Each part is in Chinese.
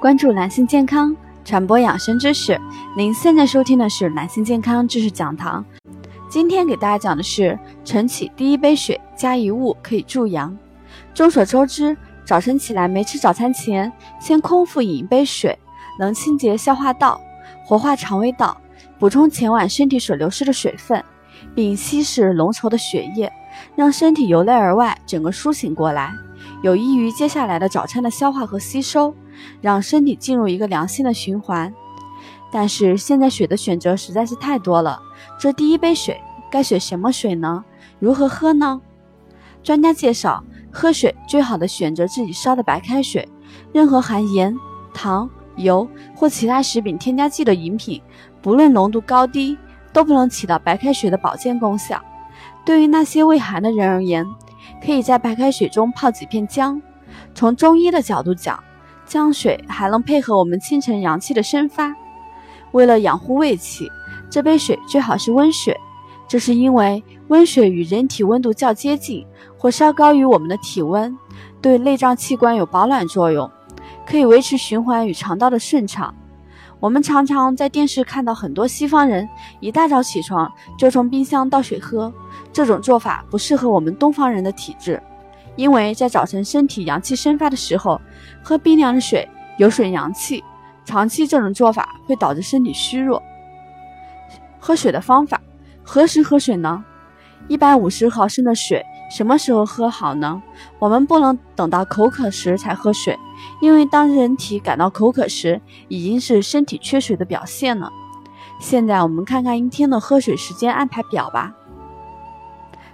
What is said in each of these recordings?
关注男性健康，传播养生知识。您现在收听的是男性健康知识讲堂。今天给大家讲的是晨起第一杯水加一物可以助阳。众所周知，早晨起来没吃早餐前，先空腹饮一杯水，能清洁消化道，活化肠胃道，补充前晚身体所流失的水分，并稀释浓稠的血液，让身体由内而外整个苏醒过来，有益于接下来的早餐的消化和吸收。让身体进入一个良性的循环，但是现在水的选择实在是太多了。这第一杯水该选什么水呢？如何喝呢？专家介绍，喝水最好的选择自己烧的白开水。任何含盐、糖、油或其他食品添加剂的饮品，不论浓度高低，都不能起到白开水的保健功效。对于那些胃寒的人而言，可以在白开水中泡几片姜。从中医的角度讲，姜水还能配合我们清晨阳气的生发。为了养护胃气，这杯水最好是温水。这是因为温水与人体温度较接近，或稍高于我们的体温，对内脏器官有保暖作用，可以维持循环与肠道的顺畅。我们常常在电视看到很多西方人一大早起床就从冰箱倒水喝，这种做法不适合我们东方人的体质。因为在早晨身体阳气生发的时候，喝冰凉的水有损阳气，长期这种做法会导致身体虚弱。喝水的方法，何时喝水呢？一百五十毫升的水什么时候喝好呢？我们不能等到口渴时才喝水，因为当人体感到口渴时，已经是身体缺水的表现了。现在我们看看一天的喝水时间安排表吧。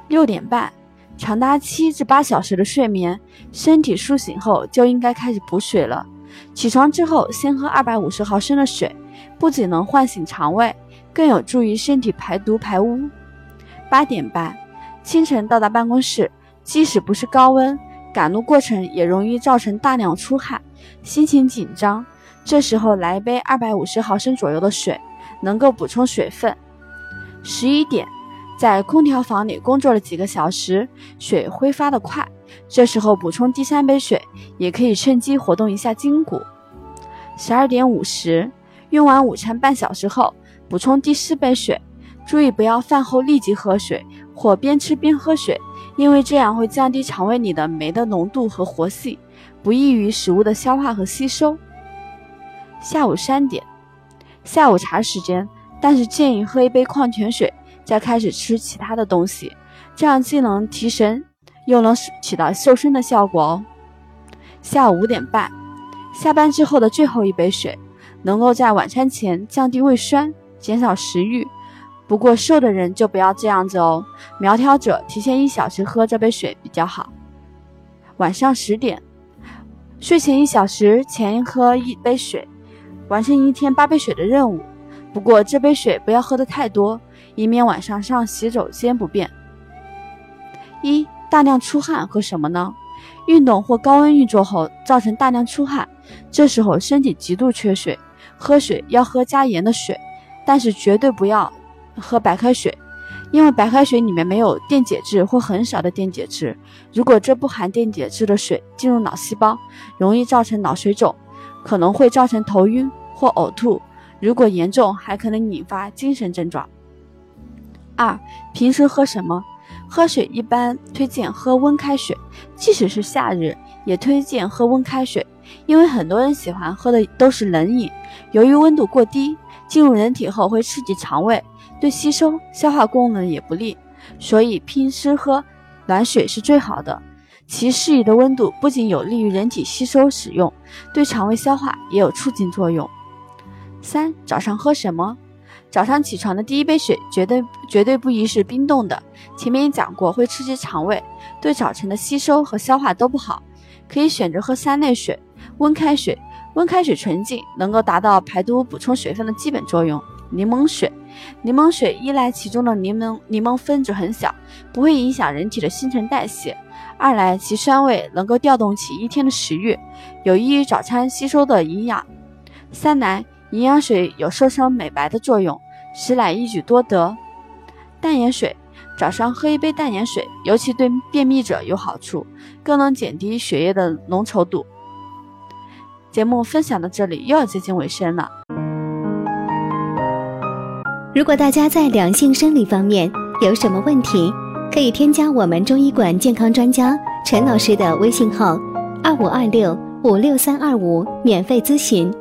六点半。长达七至八小时的睡眠，身体苏醒后就应该开始补水了。起床之后，先喝二百五十毫升的水，不仅能唤醒肠胃，更有助于身体排毒排污。八点半，清晨到达办公室，即使不是高温，赶路过程也容易造成大量出汗，心情紧张。这时候来一杯二百五十毫升左右的水，能够补充水分。十一点。在空调房里工作了几个小时，水挥发的快，这时候补充第三杯水，也可以趁机活动一下筋骨。十二点五十，用完午餐半小时后，补充第四杯水，注意不要饭后立即喝水，或边吃边喝水，因为这样会降低肠胃里的酶的浓度和活性，不易于食物的消化和吸收。下午三点，下午茶时间，但是建议喝一杯矿泉水。再开始吃其他的东西，这样既能提神，又能起到瘦身的效果哦。下午五点半，下班之后的最后一杯水，能够在晚餐前降低胃酸，减少食欲。不过瘦的人就不要这样子哦，苗条者提前一小时喝这杯水比较好。晚上十点，睡前一小时前喝一杯水，完成一天八杯水的任务。不过这杯水不要喝的太多。以免晚上上洗手间不便。一大量出汗喝什么呢？运动或高温运作后造成大量出汗，这时候身体极度缺水，喝水要喝加盐的水，但是绝对不要喝白开水，因为白开水里面没有电解质或很少的电解质。如果这不含电解质的水进入脑细胞，容易造成脑水肿，可能会造成头晕或呕吐，如果严重还可能引发精神症状。二，平时喝什么？喝水一般推荐喝温开水，即使是夏日，也推荐喝温开水，因为很多人喜欢喝的都是冷饮。由于温度过低，进入人体后会刺激肠胃，对吸收、消化功能也不利，所以平时喝暖水是最好的。其适宜的温度不仅有利于人体吸收使用，对肠胃消化也有促进作用。三，早上喝什么？早上起床的第一杯水绝对绝对不宜是冰冻的，前面也讲过会刺激肠胃，对早晨的吸收和消化都不好。可以选择喝三类水：温开水、温开水纯净，能够达到排毒补充水分的基本作用。柠檬水，柠檬水一来其中的柠檬柠檬分子很小，不会影响人体的新陈代谢；二来其酸味能够调动起一天的食欲，有益于早餐吸收的营养；三来营养水有瘦身美白的作用，实乃一举多得。淡盐水，早上喝一杯淡盐水，尤其对便秘者有好处，更能减低血液的浓稠度。节目分享到这里又要接近尾声了。如果大家在两性生理方面有什么问题，可以添加我们中医馆健康专家陈老师的微信号：二五二六五六三二五，免费咨询。